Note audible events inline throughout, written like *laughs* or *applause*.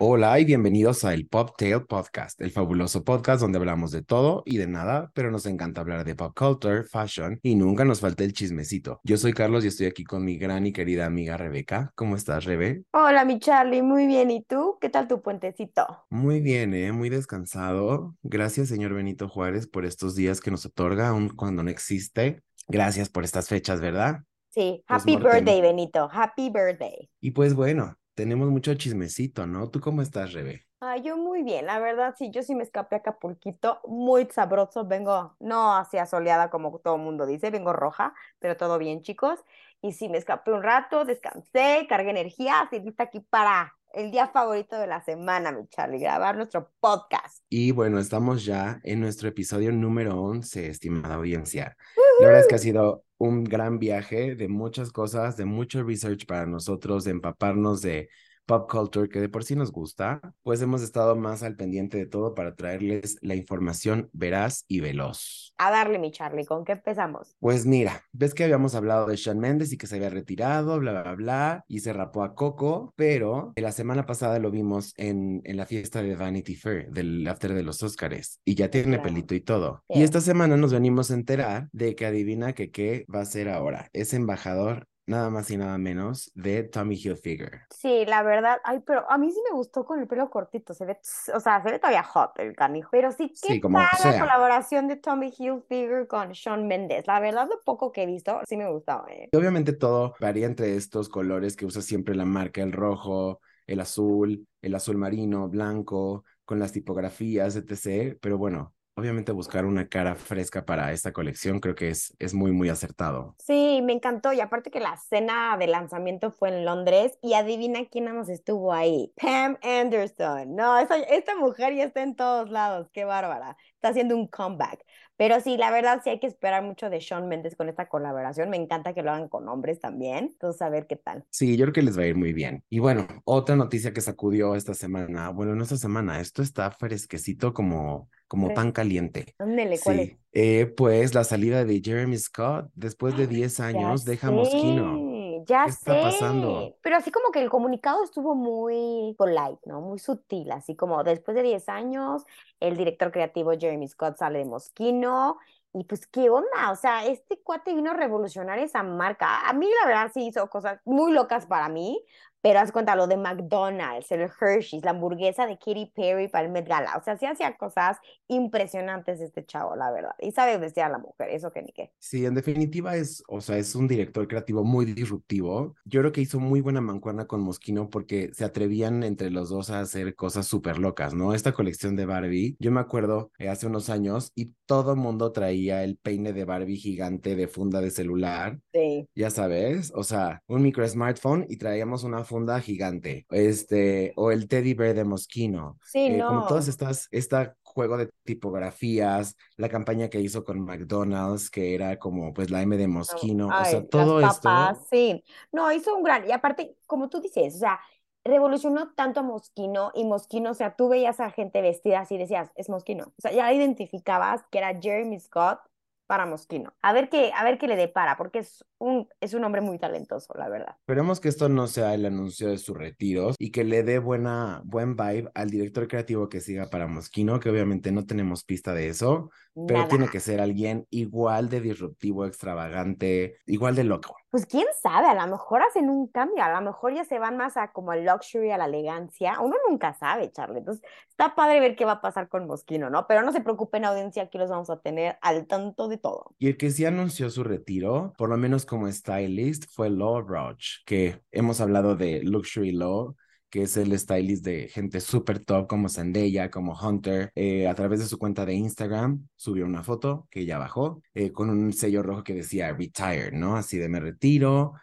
Hola y bienvenidos a el Poptail Podcast, el fabuloso podcast donde hablamos de todo y de nada, pero nos encanta hablar de pop culture, fashion y nunca nos falta el chismecito. Yo soy Carlos y estoy aquí con mi gran y querida amiga Rebeca. ¿Cómo estás, Rebe? Hola, mi Charlie, muy bien. ¿Y tú? ¿Qué tal tu puentecito? Muy bien, ¿eh? Muy descansado. Gracias, señor Benito Juárez, por estos días que nos otorga, aun cuando no existe. Gracias por estas fechas, ¿verdad? Sí, Pues, happy birthday, Benito. Happy birthday. Y pues bueno, tenemos mucho chismecito, ¿no? ¿Tú cómo estás, Rebe? Ah, yo muy bien, la verdad, sí, yo sí me escapé a Acapulquito, muy sabroso, vengo, no hacia soleada como todo el mundo dice, vengo roja, pero todo bien, chicos, y sí, me escapé un rato, descansé, cargué energía, y lista aquí para el día favorito de la semana, mi Charlie, grabar nuestro podcast. Y bueno, estamos ya en nuestro episodio número 11, estimada audiencia. La verdad es que ha sido un gran viaje de muchas cosas, de mucho research para nosotros, de empaparnos de pop culture que de por sí nos gusta, pues hemos estado más al pendiente de todo para traerles la información veraz y veloz. A darle, mi Charlie, ¿con qué empezamos? Pues mira, ves que habíamos hablado de Shawn Mendes y que se había retirado, bla, bla, bla, y se rapó a Coco, pero la semana pasada lo vimos en, en la fiesta de Vanity Fair, del after de los Óscares, y ya tiene Claro. pelito y todo. Sí. Y esta semana nos venimos a enterar de que adivina que qué va a ser ahora. Es embajador nada más y nada menos de Tommy Hilfiger. Sí, la verdad, ay, pero a mí sí me gustó con el pelo cortito, se ve, o sea, se ve todavía hot el canijo, pero sí, qué Sí, como la colaboración de Tommy Hilfiger con Shawn Mendes, la verdad, lo poco que he visto, sí me gustó, eh. Y obviamente todo varía entre estos colores que usa siempre la marca, el rojo, el azul, el azul marino, blanco, con las tipografías, etc. Pero bueno, obviamente buscar una cara fresca para esta colección creo que es, es muy, muy acertado. Sí, me encantó, y aparte que la cena de lanzamiento fue en Londres, y adivina quién más estuvo ahí, Pam Anderson, no, esa- esta mujer ya está en todos lados, qué bárbara, está haciendo un comeback, pero sí, la verdad sí hay que esperar mucho de Shawn Mendes con esta colaboración, me encanta que lo hagan con hombres también, entonces a ver qué tal. Sí, yo creo que les va a ir muy bien. Y bueno, otra noticia que sacudió esta semana, bueno, no esta semana, esto está fresquecito como, como pan caliente. Ándele, ¿cuál es? Sí, eh, pues la salida de Jeremy Scott después de 10 años Ya deja sé, ya ¿Qué está sé. pasando? Pero así como que el comunicado estuvo muy polite, ¿no? Muy sutil, así como después de 10 años, el director creativo Jeremy Scott sale de Moschino. Y pues, ¿qué onda? O sea, este cuate vino a revolucionar esa marca. A mí, la verdad, sí hizo cosas muy locas para mí, pero haz cuenta lo de McDonald's, el Hershey's, la hamburguesa de Katy Perry para el Met Gala. O sea, sí hacía cosas impresionantes este chavo, la verdad. Y sabe vestir a la mujer, eso que ni qué. Sí, en definitiva es, o sea, es un director creativo muy disruptivo. Yo creo que hizo muy buena mancuerna con Moschino porque se atrevían entre los dos a hacer cosas súper locas, ¿no? Esta colección de Barbie, yo me acuerdo eh, hace unos años y todo mundo traía el peine de Barbie gigante de funda de celular, Sí. ya sabes, o sea, un micro smartphone y traíamos una funda gigante, este, o el teddy bear de Moschino. Sí, Eh, como no. todas estas, esta juego de tipografías, la campaña que hizo con McDonald's, que era como pues la M de Moschino, o sea, las todo esto. papas, sí. No, hizo un gran, y aparte, como tú dices, o sea, revolucionó tanto a Moschino y Moschino, o sea, tú veías a gente vestida así decías, es Moschino. O sea, ya identificabas que era Jeremy Scott para Moschino. A ver qué, a ver qué le depara, porque es un, es un hombre muy talentoso, la verdad. Esperemos que esto no sea el anuncio de su retiro y que le dé buena, buen vibe al director creativo que siga para Moschino, que obviamente no tenemos pista de eso, pero Nada. tiene que ser alguien igual de disruptivo, extravagante, igual de loco. Pues quién sabe, a lo mejor hacen un cambio, a lo mejor ya se van más a como al luxury, a la elegancia. Uno nunca sabe, Charlie. Entonces, está padre ver qué va a pasar con Moschino, ¿no? Pero no se preocupen, audiencia, aquí los vamos a tener al tanto de todo. Y el que sí anunció su retiro, por lo menos como stylist, fue Law Roach, que hemos hablado de Luxury Law que es el stylist de gente súper top como Zendaya, como Hunter, eh, a través de su cuenta de Instagram subió una foto que ella bajó eh, con un sello rojo que decía retired, ¿no? Así de me retiro,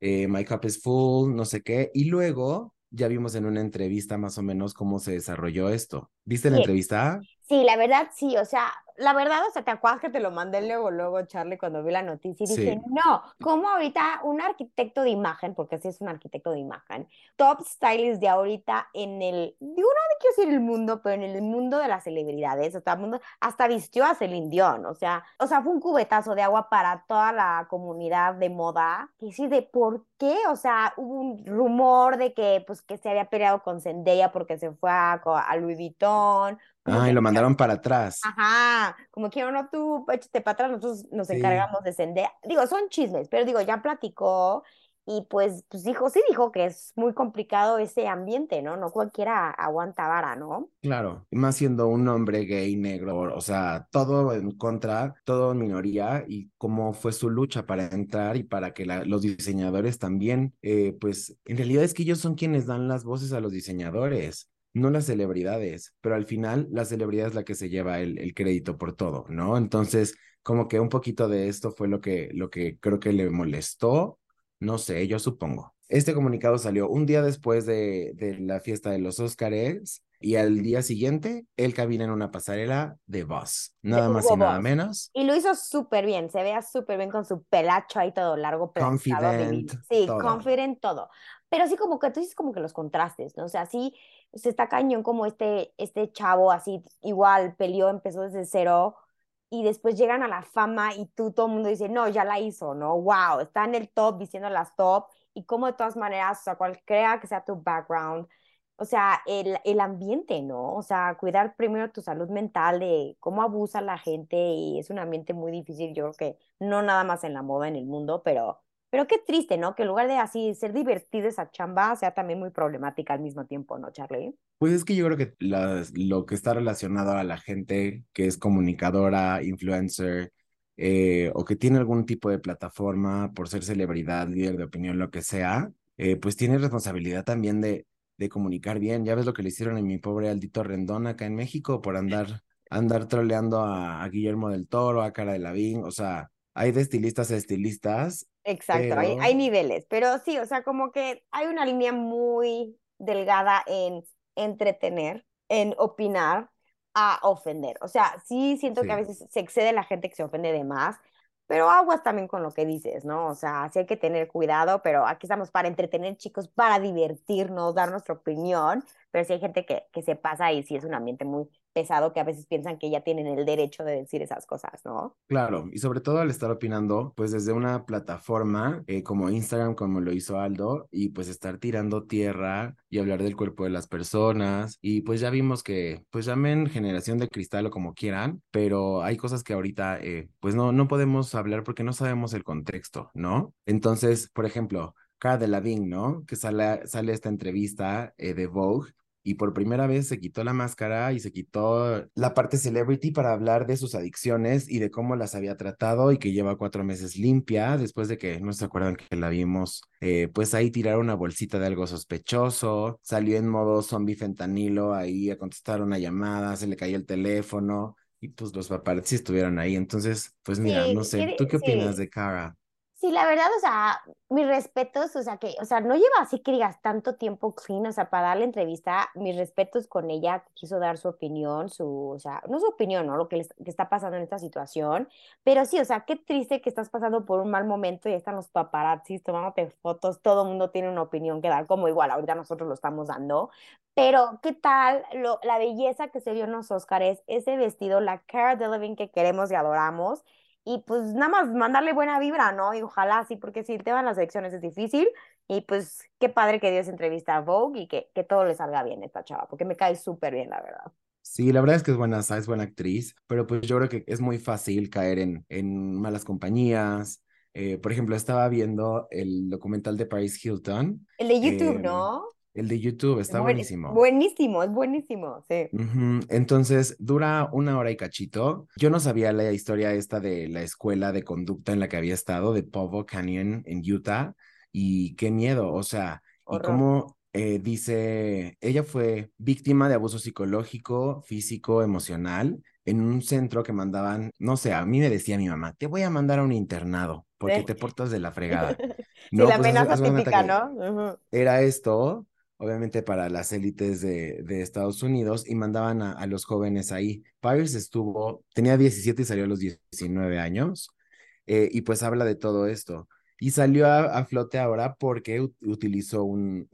eh, my cup is full, no sé qué. Y luego ya vimos en una entrevista más o menos cómo se desarrolló esto. ¿Viste la Sí. entrevista? Sí, la verdad sí, o sea, la verdad, o sea, te acuerdas que te lo mandé luego, luego, Charlie, cuando vi la noticia y Sí. dije, no, ¿cómo ahorita un arquitecto de imagen, porque sí es un arquitecto de imagen, top stylist de ahorita en el, digo, no quiero decir el mundo, pero en el mundo de las celebridades, mundo, hasta vistió a Celine Dion, o sea, o sea, fue un cubetazo de agua para toda la comunidad de moda, y sí, de por qué, o sea, hubo un rumor de que, pues, que se había peleado con Zendaya porque se fue a, a Louis Vuitton, como Ah, y que lo mandaron para atrás. Ajá, como que no, tú échate para atrás, nosotros nos Sí. encargamos de Zendaya. Digo, son chismes, pero digo, ya platicó y pues, pues dijo, sí dijo que es muy complicado ese ambiente, ¿no? No cualquiera aguanta vara, ¿no? Claro, y más siendo un hombre gay, negro, o sea, todo en contra, todo en minoría, y cómo fue su lucha para entrar y para que la- los diseñadores también, eh, pues en realidad es que ellos son quienes dan las voces a los diseñadores, no las celebridades, pero al final la celebridad es la que se lleva el, el crédito por todo, ¿no? Entonces, como que un poquito de esto fue lo que, lo que creo que le molestó, no sé, yo supongo. Este comunicado salió un día después de, de la fiesta de los Óscares y al día siguiente él camina en una pasarela de Boss, nada más y nada menos. Y lo hizo súper bien, se veía súper bien con su pelacho ahí todo largo, Confident, divino. Sí, todo. confident, todo. Pero sí como que tú dices como que los contrastes, ¿no? O sea, sí, se está cañón como este, este chavo así, igual peleó, empezó desde cero y después llegan a la fama y tú, todo el mundo dice, no, ya la hizo, ¿no? Wow, está en el top, diciendo las top y como de todas maneras, o sea, cualquiera que sea tu background, o sea, el, el ambiente, ¿no? O sea, cuidar primero tu salud mental de cómo abusa la gente y es un ambiente muy difícil, yo creo que no nada más en la moda, en el mundo, pero, pero qué triste, ¿no? Que en lugar de así ser divertida esa chamba sea también muy problemática al mismo tiempo, ¿no, Charlie? Pues es que yo creo que lo que está relacionado a la gente que es comunicadora, influencer, eh, o que tiene algún tipo de plataforma por ser celebridad, líder de opinión, lo que sea, eh, pues tiene responsabilidad también de, de comunicar bien. Ya ves lo que le hicieron a mi pobre Aldito Rendón acá en México por andar, andar troleando a, a Guillermo del Toro, a Cara de Lavín, o sea, hay de estilistas a estilistas. Exacto, hay, Pero- hay niveles, pero sí, o sea, como que hay una línea muy delgada en entretener, en opinar, a ofender. O sea, sí siento que a veces se excede la gente que se ofende de más, pero aguas también con lo que dices, ¿no? O sea, sí hay que tener cuidado, pero aquí estamos para entretener, chicos, para divertirnos, dar nuestra opinión, pero sí hay gente que, que se pasa y sí es un ambiente muy pesado que a veces piensan que ya tienen el derecho de decir esas cosas, ¿no? Claro, y sobre todo al estar opinando, pues desde una plataforma eh, como Instagram, como lo hizo Aldo, y pues estar tirando tierra y hablar del cuerpo de las personas, y pues ya vimos que, pues llamen generación de cristal o como quieran, pero hay cosas que ahorita, eh, pues no, no podemos hablar porque no sabemos el contexto, ¿no? Entonces, por ejemplo, Cara Delevingne, ¿no? Que sale, sale esta entrevista eh, de Vogue y por primera vez se quitó la máscara y se quitó la parte celebrity para hablar de sus adicciones y de cómo las había tratado y que lleva cuatro meses limpia después de que, no se acuerdan que la vimos, eh, pues ahí tirar una bolsita de algo sospechoso, salió en modo zombie fentanilo ahí a contestar una llamada, se le cayó el teléfono y pues los paparazzi estuvieron ahí. Entonces, pues mira, Sí, no sé, ¿tú qué opinas sí. de Cara? Sí, la verdad, o sea, mis respetos, o sea, que, o sea, no lleva así que digas tanto tiempo clean, o sea, para dar la entrevista, mis respetos con ella, quiso dar su opinión, su, o sea, no su opinión, ¿no? Lo que, está pasando en esta situación, pero sí, o sea, qué triste que estás pasando por un mal momento y están los paparazzis tomándote fotos, todo el mundo tiene una opinión que dar, como igual ahorita nosotros lo estamos dando, pero ¿qué tal lo, la belleza que se vio en los Óscares, ese vestido, la Cara Delevingne que queremos y adoramos? Y pues nada más mandarle buena vibra, ¿no? Y ojalá sí, porque si te van las elecciones es difícil. Y pues qué padre que dio esa entrevista a Vogue y que, que todo le salga bien a esta chava, porque me cae súper bien, la verdad. Sí, la verdad es que es buena, es buena actriz, pero pues yo creo que es muy fácil caer en, en malas compañías. Eh, por ejemplo, estaba viendo el documental de Paris Hilton, El de YouTube, Em, ¿no? El de YouTube, está Buen- buenísimo. Buenísimo, es buenísimo, sí. Ujú, Entonces, dura una hora y cachito. Yo no sabía la historia esta de la escuela de conducta en la que había estado, de Povo Canyon en Utah, y qué miedo, o sea, y Horror. cómo eh, dice, ella fue víctima de abuso psicológico, físico, emocional en un centro que mandaban, no sé, a mí me decía mi mamá, te voy a mandar a un internado porque Sí. te portas de la fregada. *laughs* Sí, No, la pues, amenaza de cuenta típica, ¿no? Ujú. Era esto, obviamente para las élites de, de Estados Unidos y mandaban a, a los jóvenes ahí. Paris estuvo, tenía 17 y salió a los 19 años eh, y pues habla de todo esto. Y salió a, a flote ahora porque ut- utilizó un,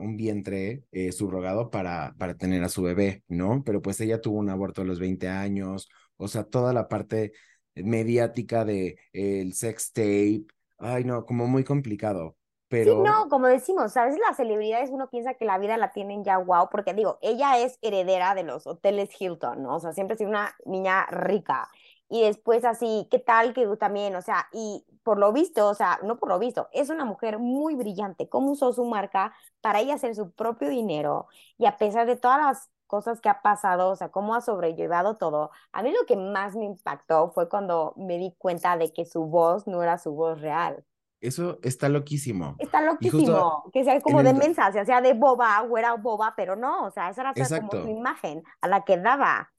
un vientre eh, subrogado para, para tener a su bebé, ¿no? Pero pues ella tuvo un aborto a los 20 años, o sea, toda la parte mediática de eh, el sex tape, ay no, como muy complicado. Sí, Pero no, como decimos, ¿sabes? Las celebridades uno piensa que la vida la tienen ya wow, porque digo, ella es heredera de los hoteles Hilton, ¿no? O sea, siempre ha sido una niña rica. Y después así, ¿qué tal que también? O sea, y por lo visto, o sea, no por lo visto, es una mujer muy brillante. ¿Cómo usó su marca para ella hacer su propio dinero? Y a pesar de todas las cosas que ha pasado, o sea, cómo ha sobrellevado todo. A mí lo que más me impactó fue cuando me di cuenta de que su voz no era su voz real. Eso está loquísimo. Está Y justo loquísimo, que sea como de el... mensa, se hacía de boba o era boba, pero no, o sea, esa era como su imagen a la que daba.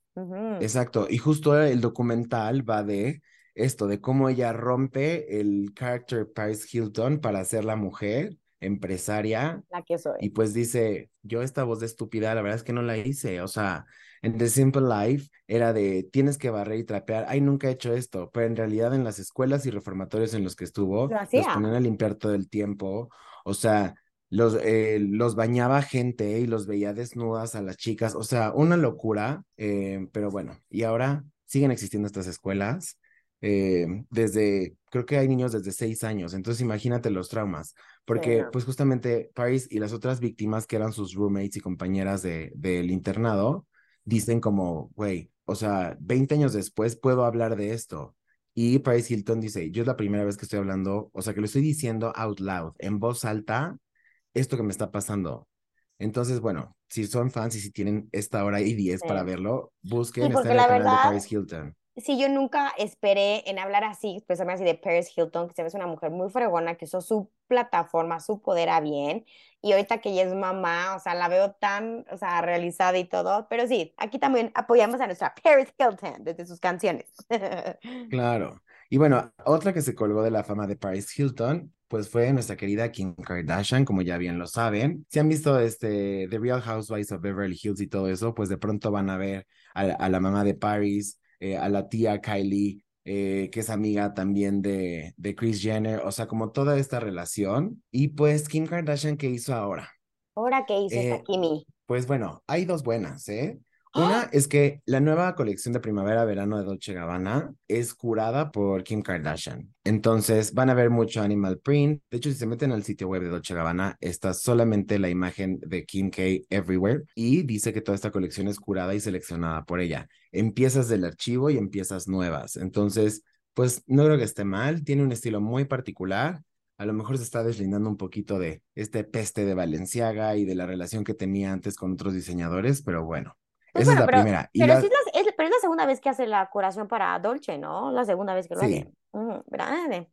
Exacto, y justo el documental va de esto, de cómo ella rompe el character Paris Hilton para ser la mujer empresaria La que y soy. pues dice, yo esta voz de estúpida, la verdad es que no la hice, o sea, en The Simple Life era de, tienes que barrer y trapear, ay, nunca he hecho esto, pero en realidad en las escuelas y reformatorios en los que estuvo, Lo los ponían a limpiar todo el tiempo, o sea, los, eh, los bañaba gente y los veía desnudas a las chicas, o sea, una locura, eh, pero bueno, y ahora siguen existiendo estas escuelas. eh, desde, creo que hay niños desde seis años, entonces imagínate los traumas, porque pues justamente Paris y las otras víctimas que eran sus roommates y compañeras de, del internado, dicen como, güey, o sea, 20 años después puedo hablar de esto. Y Paris Hilton dice, yo es la primera vez que estoy hablando, o sea, que lo estoy diciendo out loud, en voz alta, esto que me está pasando. Entonces, bueno, si son fans y si tienen esta hora y 10 para verlo, busquen, Sí, porque en el la canal de Paris Hilton. Sí, yo nunca esperé en hablar así, especialmente así de Paris Hilton, que se ve una mujer muy fregona, que usó su plataforma, su poder a bien, y ahorita que ella es mamá, o sea, la veo tan, o sea, realizada y todo, pero sí, aquí también apoyamos a nuestra Paris Hilton desde sus canciones. *laughs* Claro. Y bueno, otra que se colgó de la fama de Paris Hilton, pues fue nuestra querida Kim Kardashian, como ya bien lo saben. Si han visto este The Real Housewives of Beverly Hills y todo eso, pues de pronto van a ver a, a la mamá de Paris, eh, a la tía Kylie, eh, que es amiga también de, de Kris Jenner, o sea, como toda esta relación. Y pues Kim Kardashian, ¿qué hizo ahora? Ahora, ¿qué hizo esta Eh, Kimi? pues bueno, hay dos buenas, ¿eh? ¡Ah! Una es que la nueva colección de primavera-verano de Dolce Gabbana es curada por Kim Kardashian. Entonces van a ver mucho animal print. De hecho, si se meten al sitio web de Dolce Gabbana, está solamente la imagen de Kim K everywhere y dice que toda esta colección es curada y seleccionada por ella. En piezas del archivo y en piezas nuevas. Entonces, pues no creo que esté mal. Tiene un estilo muy particular. A lo mejor se está deslindando un poquito de este peste de Balenciaga y de la relación que tenía antes con otros diseñadores, pero bueno. Pues Esa es la pero, primera. Y pero la... sí es la, es, pero es la segunda vez que hace la curación para Dolce, ¿no? La segunda vez que lo Sí, hace. Ujú, ¿verdad?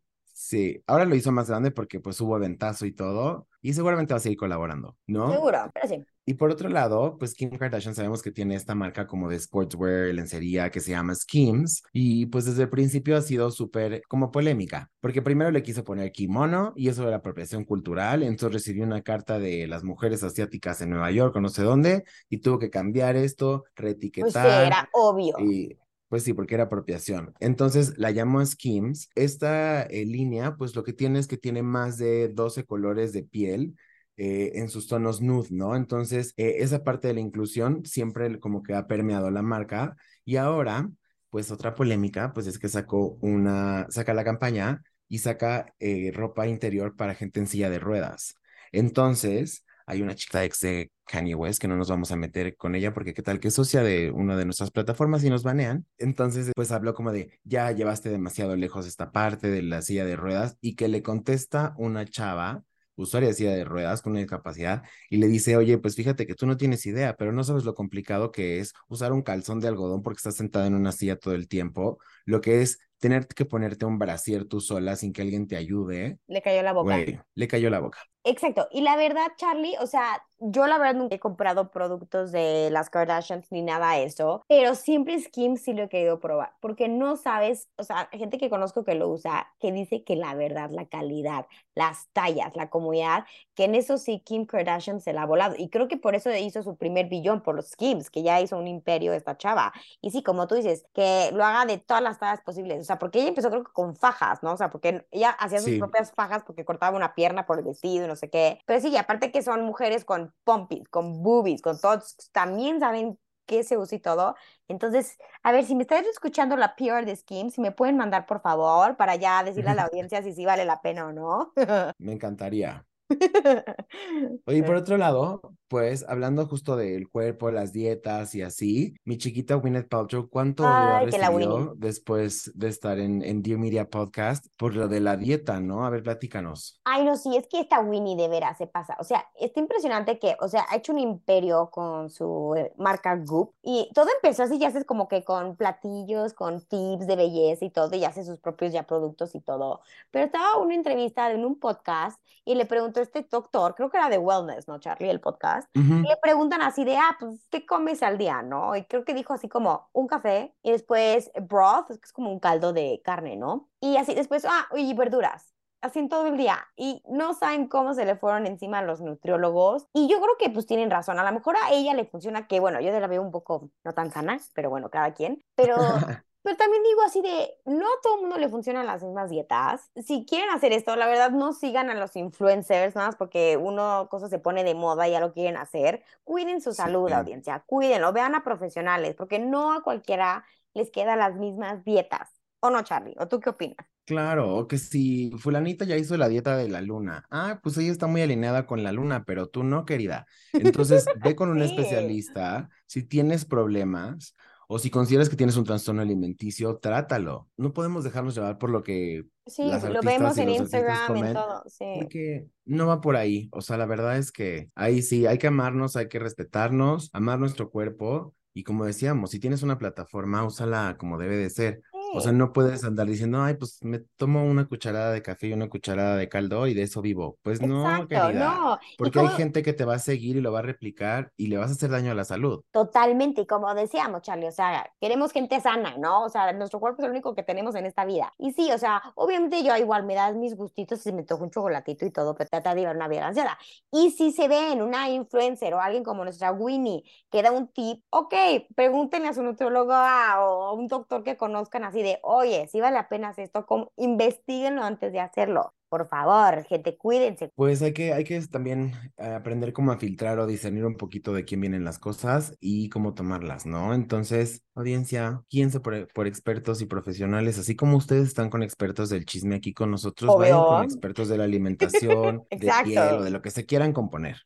Sí. Ahora lo hizo más grande porque pues hubo ventazo y todo. Y seguramente va a seguir colaborando, ¿no? Seguro, pero sí. Y por otro lado, pues Kim Kardashian sabemos que tiene esta marca como de sportswear, lencería que se llama Skims y pues desde el principio ha sido súper como polémica, porque primero le quiso poner kimono y eso era apropiación cultural, entonces recibió una carta de las mujeres asiáticas en Nueva York o no sé dónde y tuvo que cambiar esto, Pues sí, reetiquetar era obvio. y pues sí, porque era apropiación. Entonces la llamó Skims. Esta eh, línea, pues lo que tiene es que tiene más de 12 colores de piel eh, en sus tonos nude, ¿no? Entonces, eh, esa parte de la inclusión siempre como que ha permeado la marca. Y ahora, pues otra polémica, pues es que sacó una, saca la campaña y saca ropa interior para gente en silla de ruedas. Entonces, hay una chica ex de Kanye West que no nos vamos a meter con ella porque qué tal que es socia de una de nuestras plataformas y nos banean. Entonces, pues habló como de, ya llevaste demasiado lejos esta parte de la silla de ruedas y que le contesta una chava usuaria de silla de ruedas con una discapacidad y le dice, oye, pues fíjate que tú no tienes idea, pero no sabes lo complicado que es usar un calzón de algodón porque estás sentada en una silla todo el tiempo, lo que es tener que ponerte un brasier tú sola sin que alguien te ayude, Le cayó la boca. le cayó la boca. Exacto. Y la verdad, Charlie, o sea, yo la verdad nunca he comprado productos de las Kardashians ni nada de eso, pero siempre Skims sí lo he querido probar, porque no sabes, o sea, gente que conozco que lo usa, que dice que la verdad, la calidad, las tallas, la comodidad, que en eso sí Kim Kardashian se la ha volado. Y creo que por eso hizo su primer billón por los Skims, que ya hizo un imperio esta chava. Y sí, como tú dices, que lo haga de todas las tallas posibles, o sea, porque ella empezó creo que con fajas, ¿no? O sea, porque ella hacía sus Sí. propias fajas porque cortaba una pierna por el vestido no sé qué. Pero sí, y aparte que son mujeres con pompis, con boobies, con todos, también saben qué se usa y todo. Entonces, a ver, si me estás escuchando la PR de Skims, si me pueden mandar, por favor, para ya decirle a la *laughs* audiencia si sí vale la pena o no. Me encantaría. *laughs* Oye, por otro lado, pues hablando justo del cuerpo, las dietas y así, mi chiquita Gwyneth Paltrow, ¿cuánto Ay, recibió después de estar en, en Dear Media Podcast por lo de la dieta, ¿no? A ver, platícanos. Ay, no, sí, es que esta Winnie de veras se pasa. O sea, está impresionante que, o sea, ha hecho un imperio con su eh, marca Goop y todo empezó así, ya haces como que con platillos, con tips de belleza y todo, y hace sus propios ya productos y todo. Pero estaba una entrevista en un podcast y le preguntó este doctor, creo que era de Wellness, ¿no, Charlie? El podcast. Ujú. Y le preguntan así de, ah, pues, ¿qué comes al día, no? Y creo que dijo así como un café y después broth, que es como un caldo de carne, ¿no? Y así después, ah, y verduras. Así en todo el día. Y no saben cómo se le fueron encima a los nutriólogos. Y yo creo que pues tienen razón. A lo mejor a ella le funciona que, bueno, yo la veo un poco no tan sana, pero bueno, cada quien. Pero *laughs* pero también digo así de, no a todo el mundo le funcionan las mismas dietas. Si quieren hacer esto, la verdad no sigan a los influencers, nada más porque uno cosa se pone de moda y ya lo quieren hacer. Cuiden su salud, Sí. audiencia, cuídenlo, vean a profesionales, porque no a cualquiera les quedan las mismas dietas. ¿O no, Charlie? ¿O tú qué opinas? Claro, o que si fulanita ya hizo la dieta de la luna, ah, pues ella está muy alineada con la luna, pero tú no, querida. Entonces, *laughs* ve con un Sí. especialista si tienes problemas o si consideras que tienes un trastorno alimenticio, trátalo. No podemos dejarnos llevar por lo que Sí, las lo vemos en Instagram, en comen, todo, sí. porque no va por ahí. O sea, la verdad es que ahí sí, hay que amarnos, hay que respetarnos, amar nuestro cuerpo. Y como decíamos, si tienes una plataforma, úsala como debe de ser. O sea, Sí. no puedes andar diciendo, ay, pues me tomo una cucharada de café y una cucharada de caldo y de eso vivo. Pues no, Exacto, querida. no. Y Porque hay gente que te va a seguir y lo va a replicar y le vas a hacer daño a la salud. Totalmente, y como decíamos, Charlie, o sea, queremos gente sana, ¿no? O sea, nuestro cuerpo es el único que tenemos en esta vida. Y sí, o sea, obviamente yo igual me das mis gustitos si me toco un chocolatito y todo, pero trata de llevar una vida balanceada. Y si se ve en una influencer o alguien como nuestra Winnie que da un tip, ok, pregúntenle a su nutrióloga o a un doctor que conozcan así de, oye, si vale la pena hacer esto, ¿cómo? investiguenlo antes de hacerlo. Por favor, gente, cuídense. Pues hay que, hay que también eh, aprender cómo a filtrar o discernir un poquito de quién vienen las cosas y cómo tomarlas, ¿no? Entonces, audiencia, guíense por, por expertos y profesionales, así como ustedes están con expertos del chisme aquí con nosotros, vayan con Obvio. expertos de la alimentación, *laughs* de piel o de lo que se quieran componer.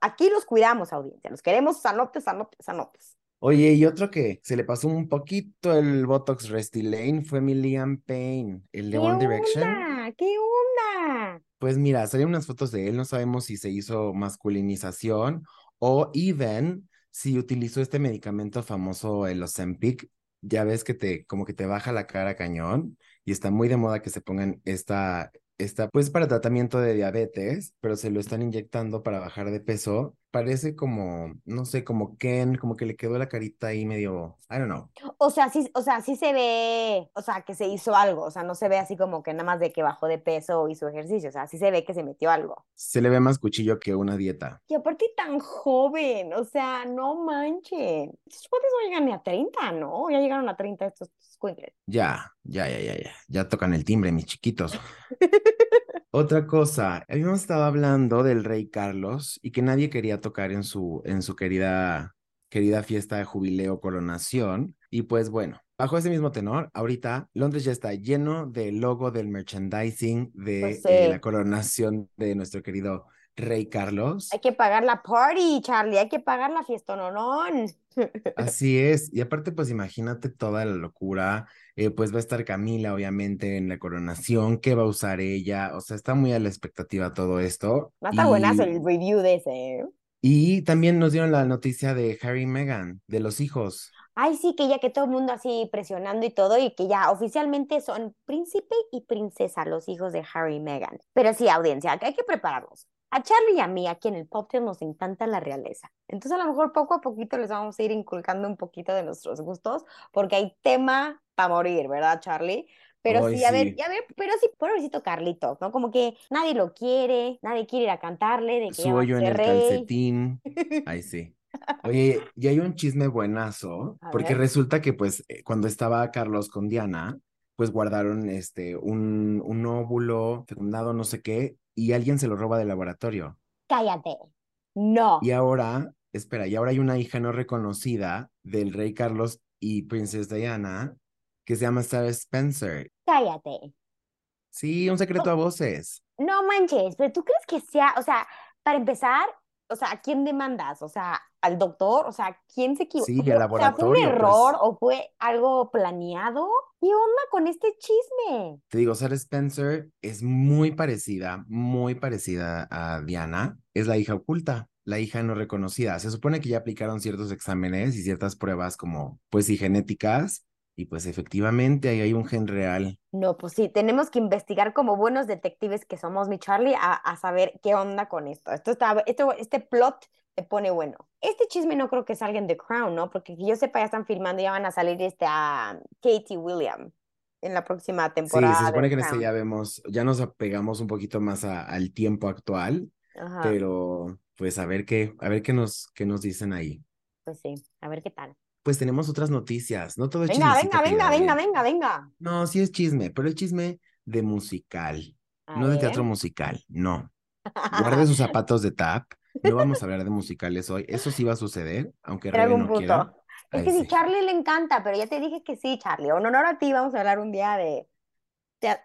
Aquí los cuidamos, audiencia, los queremos sanotes, sanotes, sanotes. Oye, y otro que se le pasó un poquito el Botox Restylane fue mi Liam Payne, el de ¿Qué One Direction. onda? ¿Qué onda? Pues mira, salieron unas fotos de él, no sabemos si se hizo masculinización o even si utilizó este medicamento famoso, el Ozempic. Ya ves que te, como que te baja la cara cañón y está muy de moda que se pongan esta, esta, pues para tratamiento de diabetes, pero se lo están inyectando para bajar de peso. Parece como, no sé, como Ken, como que le quedó la carita ahí medio, I don't know. O sea, sí, o sea, sí se ve, o sea, que se hizo algo, o sea, no se ve así como que nada más de que bajó de peso o hizo ejercicio, o sea, sí se ve que se metió algo. Se le ve más cuchillo que una dieta. Y aparte tan joven, o sea, no manchen. Estos cuates no llegan ni a 30, ¿no? Ya llegaron a 30 estos squinkles. Ya, ya, ya, ya, ya. Ya tocan el timbre, mis chiquitos. *laughs* Otra cosa, habíamos estado hablando del rey Carlos y que nadie quería tocar en su, en su querida, querida fiesta de jubileo coronación. Y pues bueno, bajo ese mismo tenor, ahorita Londres ya está lleno del logo del merchandising de Pues eh, la coronación de nuestro querido rey Carlos. Hay que pagar la party, Charlie, hay que pagar la fiesta, no, no. *laughs* Así es, y aparte pues imagínate toda la locura, eh, pues va a estar Camila obviamente en la coronación, ¿qué va a usar ella? O sea, está muy a la expectativa todo esto. Va a estar el review de ese, ¿eh? Y también nos dieron la noticia de Harry y Meghan, de los hijos. Ay, sí, que ya que todo el mundo así presionando y todo, y que ya oficialmente son príncipe y princesa los hijos de Harry y Meghan. Pero sí, audiencia, que hay que prepararnos. A Charlie y a mí, aquí en el podcast, nos encanta la realeza. Entonces, a lo mejor poco a poquito les vamos a ir inculcando un poquito de nuestros gustos, porque hay tema para morir, ¿verdad, Charlie? Pero Ay, sí, a ver, sí. a ver, pero sí, pobrecito Carlitos, ¿no? Como que nadie lo quiere, nadie quiere ir a cantarle de que Su hoyo en el rey. calcetín. Ay, sí. Oye, *laughs* y hay un chisme buenazo, A porque ver. resulta que pues eh, cuando estaba Carlos con Diana, pues guardaron este un, un óvulo fecundado, no sé qué, y alguien se lo roba del laboratorio. Cállate. No. Y ahora, espera, y ahora hay una hija no reconocida del rey Carlos y princesa Diana que se llama Sarah Spencer. Cállate. Sí, un secreto a voces. No manches, pero tú crees que sea, o sea, para empezar, o sea, ¿a quién demandas? O sea, al doctor, o sea, ¿quién se equivocó? Sí, al ¿Fue- O sea, ¿fue un laboratorio, pues. error o fue algo planeado? ¿Qué onda con este chisme? Te digo, Sarah Spencer es muy parecida, muy parecida a Diana. Es la hija oculta, la hija no reconocida. Se supone que ya aplicaron ciertos exámenes y ciertas pruebas como, pues sí, genéticas. Y pues efectivamente ahí hay un gen real. No, pues sí, tenemos que investigar como buenos detectives que somos, mi Charlie, a, a saber qué onda con esto. Esto está, esto, este plot te pone bueno. Este chisme no creo que salga en The Crown, ¿no? Porque que yo sepa, ya están filmando, ya van a salir este a Katie William en la próxima Sí, temporada. se de supone que en este ya vemos, ya nos apegamos un poquito más a- al tiempo actual, Ajá, pero pues a ver qué, a ver qué nos, qué nos dicen ahí. pues sí, a ver qué tal. Pues tenemos otras noticias, no todo es Venga, chismecito venga, venga, venga, grave. venga, venga. No, sí es chisme, pero es chisme de musical, A no de teatro musical, no. Guarde *laughs* sus zapatos de tap. No vamos a hablar de musicales hoy. Eso sí va a suceder, aunque Rebe algún no punto. quiera. Es Ay, que si sí. Charlie le encanta, pero ya te dije que sí, Charlie. En honor a ti, vamos a hablar un día de,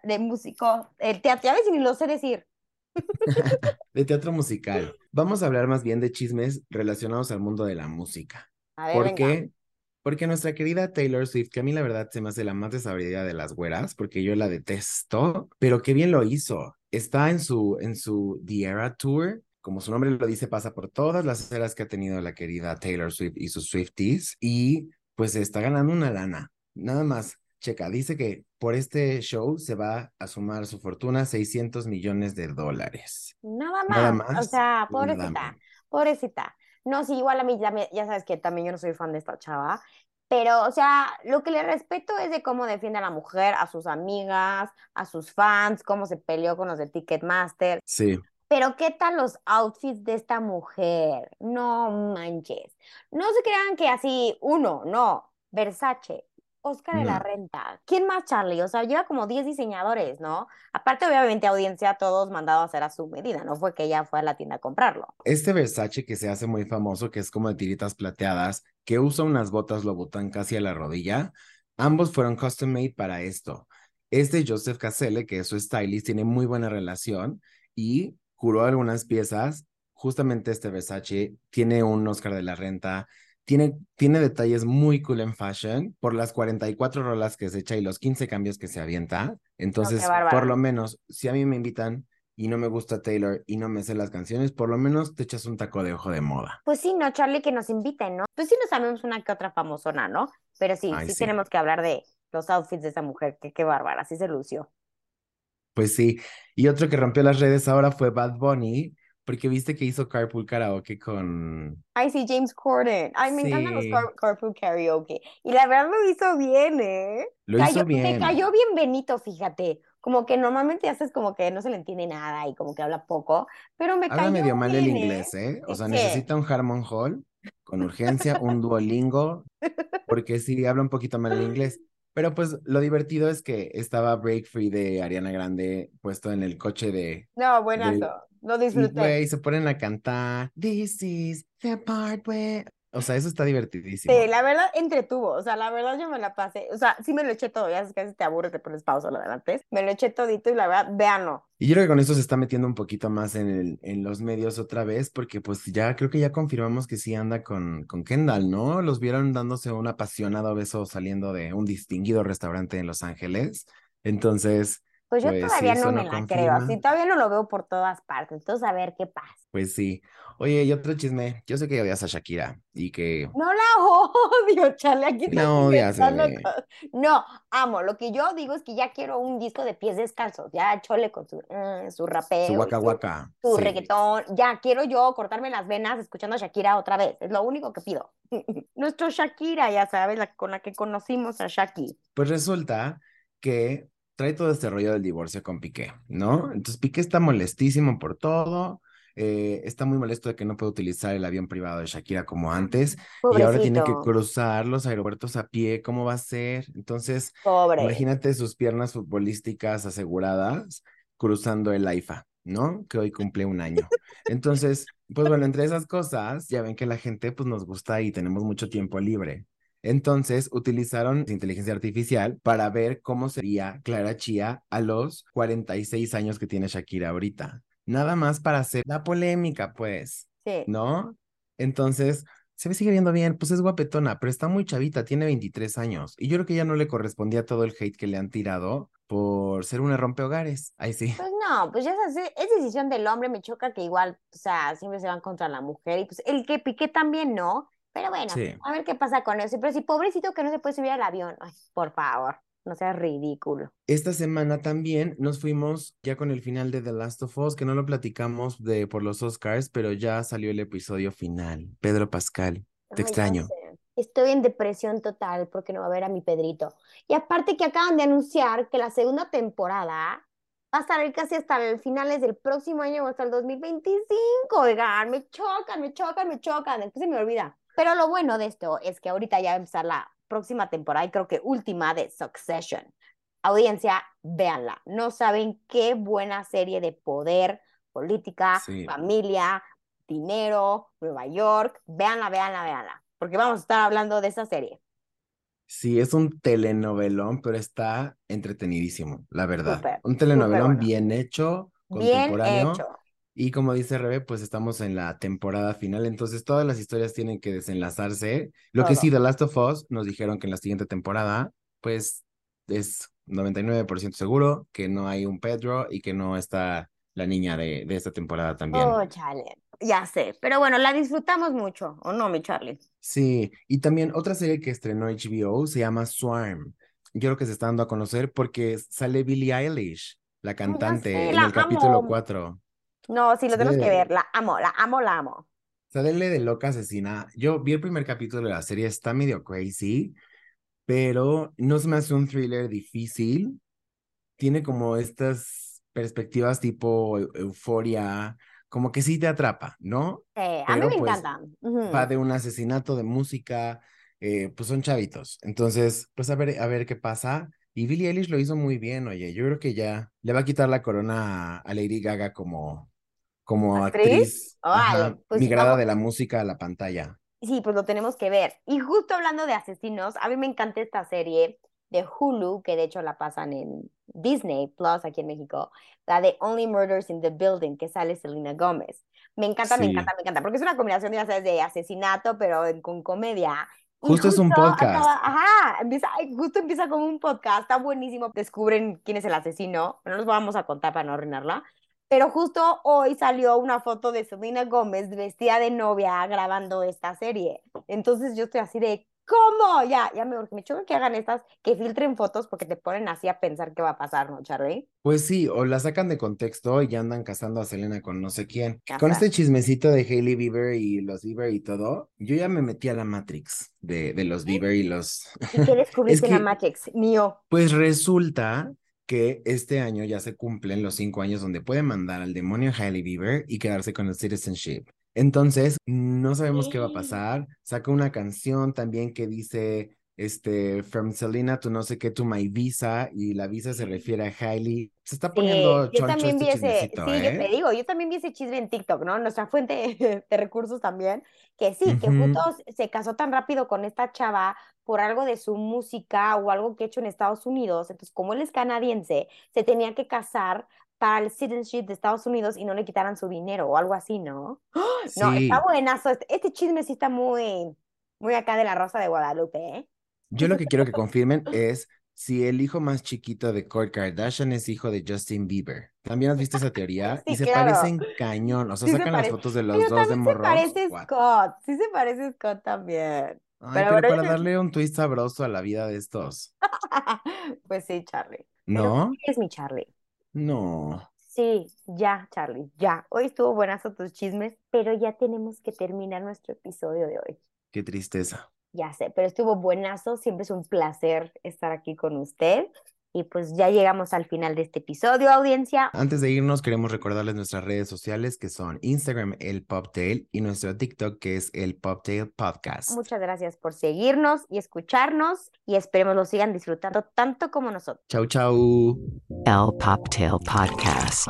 de músico, el teatro, ya ves, y ni lo sé decir. *laughs* De teatro musical. Vamos a hablar más bien de chismes relacionados al mundo de la música. A ver, ¿Por venga. Porque nuestra querida Taylor Swift, que a mí la verdad se me hace la más desabrida de las güeras, porque yo la detesto, pero qué bien lo hizo. Está en su, en su The Era Tour, como su nombre lo dice, pasa por todas las eras que ha tenido la querida Taylor Swift y sus Swifties, y pues está ganando una lana. Nada más, checa, dice que por este show se va a sumar su fortuna 600 millones de dólares. Nada más. Nada O más, sea, nada pobrecita, pobrecita. No, sí, igual a mí, ya, me- ya sabes que también yo no soy fan de esta chava, pero, o sea, lo que le respeto es de cómo defiende a la mujer, a sus amigas, a sus fans, cómo se peleó con los de Ticketmaster. Sí, Pero ¿qué tal los outfits de esta mujer? No manches. No se crean que así, uno, no, Versace, Oscar de la. Renta. ¿Quién más, Charlie? O sea, lleva como 10 diseñadores, ¿no? Aparte, obviamente, audiencia, todos mandados a hacer a su medida, no fue que ella fue a la tienda a comprarlo. Este Versace que se hace muy famoso, que es como de tiritas plateadas, que usa unas botas Louboutin casi a la rodilla, ambos fueron custom made para esto. Este Joseph Casselle, que es su stylist, tiene muy buena relación y curó algunas piezas. Justamente este Versace tiene un Oscar de la Renta, tiene, tiene detalles muy cool en fashion por las 44 rolas que se echa y los 15 cambios que se avienta. Entonces, por lo menos, si a mí me invitan y no me gusta Taylor y no me sé las canciones, por lo menos te echas un taco de ojo de moda. Pues sí, no, Charlie, que nos inviten, ¿no? Pues sí nos sabemos una que otra famosona, ¿no? Pero sí, Ay, sí, sí. tenemos que hablar de los outfits de esa mujer, que qué bárbara, sí se lució. Pues sí. Y otro que rompió las redes ahora fue Bad Bunny, porque viste que hizo Carpool Karaoke con... Ay, sí, James Corden. Ay, me encantan los car- carpool karaoke. Y la verdad lo hizo bien, ¿eh? Lo Cayó- hizo bien. Me cayó bien Benito, fíjate. Como que normalmente haces como que no se le entiende nada y como que habla poco, pero me Habla medio mal el inglés, ¿eh? O sea, que- necesita un Harmon Hall con urgencia, un Duolingo, porque sí, habla un poquito mal el inglés. Pero pues lo divertido es que estaba Break Free de Ariana Grande puesto en el coche de... No, buenazo. Lo Y disfruté. güey, se ponen a cantar, This is the part where... O sea, eso está divertidísimo. Sí, la verdad entretuvo, o sea, la verdad yo me la pasé, o sea, sí me lo eché todo, ya a veces te aburres, te pones pausa lo adelante, me lo eché todito y la verdad, véanlo. Y yo creo que con esto se está metiendo un poquito más en el, en los medios otra vez, porque pues ya creo que ya confirmamos que sí anda con, con Kendall, ¿no? Los vieron dándose un apasionado beso saliendo de un distinguido restaurante en Los Ángeles. Entonces, Pues yo Pues sí, todavía no me no la creo, así todavía no lo veo por todas partes. Entonces, a ver qué pasa. Pues sí. Oye, y otro chisme. Yo sé que odias a Shakira y que No la *laughs* odio, chale, aquí estás odias. No, amo. Lo que yo digo es que ya quiero un disco de pies descalzos. Ya chole con su, mm, su rapeo, su waka su, waka. su Sí. reggaetón. Ya quiero yo cortarme las venas escuchando a Shakira otra vez. Es lo único que pido. *laughs* Nuestro Shakira, ya sabes, la con la que conocimos a Shaki. Pues resulta que trae todo este rollo del divorcio con Piqué, ¿no? Entonces Piqué está molestísimo por todo, eh, está muy molesto de que no puede utilizar el avión privado de Shakira como antes y ahora tiene que cruzar los aeropuertos a pie, ¿cómo va a ser? Entonces, pobre. imagínate sus piernas futbolísticas aseguradas cruzando el AIFA, ¿no? Que hoy cumple un año. Entonces, pues bueno, entre esas cosas, ya ven que la gente pues nos gusta y tenemos mucho tiempo libre. Entonces utilizaron inteligencia artificial para ver cómo sería Clara Chía a los 46 años que tiene Shakira ahorita. Nada más para hacer la polémica, pues, Sí. ¿no? Entonces, se ve sigue viendo bien, pues es guapetona, pero está muy chavita, tiene 23 años. Y yo creo que ya no le correspondía todo el hate que le han tirado por ser una rompehogares. Ahí sí. Pues no, pues ya es, es decisión del hombre, me choca que igual, o sea, siempre se van contra la mujer y pues el que pique también, ¿no? Pero bueno, Sí. a ver qué pasa con eso. Pero si pobrecito que no se puede subir al avión, ay, por favor, no seas ridículo. Esta semana también nos fuimos ya con el final de The Last of Us, que no lo platicamos de por los Oscars, pero ya salió el episodio final. Pedro Pascal, te Ay, extraño. Estoy en depresión total porque no va a ver a mi Pedrito. Y aparte que acaban de anunciar que la segunda temporada va a ahí casi hasta el finales del próximo año o hasta el 2025. Oigan, me chocan, me chocan, me chocan. Después se me olvida. Pero lo bueno de esto es que ahorita ya va a empezar la próxima temporada y creo que última de Succession. Audiencia, véanla. No saben qué buena serie de poder, política, Sí. familia, dinero, Nueva York. Véanla, véanla, véanla. Porque vamos a estar hablando de esa serie. Sí, es un telenovelón, pero está entretenidísimo, la verdad. Un telenovelón bueno. bien hecho, Bien contemporáneo. hecho. Y como dice Rebe, pues estamos en la temporada final, entonces todas las historias tienen que desenlazarse. Lo que sí, The Last of Us nos dijeron que en la siguiente temporada, pues es 99% seguro que no hay un Pedro y que no está la niña de, de esta temporada también. Oh, chale. Ya sé. Pero bueno, la disfrutamos mucho, ¿o no, mi Charlie? Sí, y también otra serie que estrenó HBO se llama Swarm. Yo creo que se está dando a conocer porque sale Billie Eilish, la cantante, sé, en la el capítulo amo. 4. No, sí, lo tenemos que ver. La amo, la amo, la amo. Sale de loca asesina. Yo vi el primer capítulo de la serie, está medio crazy, pero no se me hace un thriller difícil. Tiene como estas perspectivas tipo eu- euforia, como que sí te atrapa, ¿no? Eh, a mí me pues encantan. Ujú. va de un asesinato de música, eh, pues son chavitos. Entonces, pues a ver, a ver qué pasa. Y Billie Eilish lo hizo muy bien, oye. Yo creo que ya le va a quitar la corona a Lady Gaga como, como ¿Actriz? actriz, ajá, pues migrada vamos- de la música a la pantalla. Sí, pues lo tenemos que ver. Y justo hablando de asesinos, a mí me encanta esta serie de Hulu, que de hecho la pasan en Disney Plus aquí en México, la de Only Murders in the Building, que sale Selena Gómez. Me encanta, me Sí. encanta, me encanta, porque es una combinación, ya sabes, de asesinato, pero en- con comedia. Y Justo es un podcast. acaba- ajá, empieza, justo empieza como un podcast, está buenísimo. Descubren quién es el asesino, no los vamos a contar para no arruinarla. Pero justo hoy salió una foto de Selena Gómez vestida de novia grabando esta serie. Entonces yo estoy así de, ¿cómo? Ya, ya me urge, me choca que hagan estas, que filtren fotos porque te ponen así a pensar qué va a pasar, ¿no, Charlie? Pues sí, o la sacan de contexto y ya andan casando a Selena con no sé quién. Con este chismecito de Hailey Bieber y los Bieber y todo, yo ya me metí a la Matrix de, de los Bieber y los... ¿Y qué descubriste *laughs* en la que- Matrix? Mío. Pues resulta que este año ya se cumplen los cinco años donde puede mandar al demonio a Hailey Bieber y quedarse con el citizenship. Entonces, no sabemos qué va a pasar. Saca una canción también que dice, este, From Selena to no sé qué, to my visa, y la visa se refiere a Hailey. Se está poniendo yo choncho también este vi ese, sí, yo ¿eh? te digo, yo también vi ese chisme en TikTok, ¿no? Nuestra fuente *laughs* de recursos también, que sí, que justo se casó tan rápido con esta chava por algo de su música o algo que ha hecho en Estados Unidos, entonces como él es canadiense, se tenía que casar para el citizenship de Estados Unidos y no le quitaran su dinero o algo así, ¿no? *gasps* No, está buenazo, este, este chisme sí está muy, muy acá de la Rosa de Guadalupe, ¿eh? Yo lo que quiero que confirmen es si el hijo más chiquito de Kourtney Kardashian es hijo de Justin Bieber. ¿También has visto esa teoría? Sí, y se claro. parecen cañón. O sea, Sí se sacan las fotos de los Pero dos de también se morros. parece What? Scott. Sí se parece Scott también. Ay, Pero para darle un twist sabroso a la vida de estos. *laughs* Pues sí, Charlie. ¿No? ¿qué es mi Charlie? No. Sí, ya, Charlie, ya. Hoy estuvo buenazo tus chismes, pero ya tenemos que terminar nuestro episodio de hoy. Qué tristeza. Ya sé, pero estuvo buenazo. Siempre es un placer estar aquí con usted. Y pues ya llegamos al final de este episodio, audiencia. Antes de irnos, queremos recordarles nuestras redes sociales que son Instagram, el Poptail, y nuestro TikTok, que es el Poptail Podcast. Muchas gracias por seguirnos y escucharnos y esperemos lo sigan disfrutando tanto como nosotros. Chau, chau. El Poptail Podcast.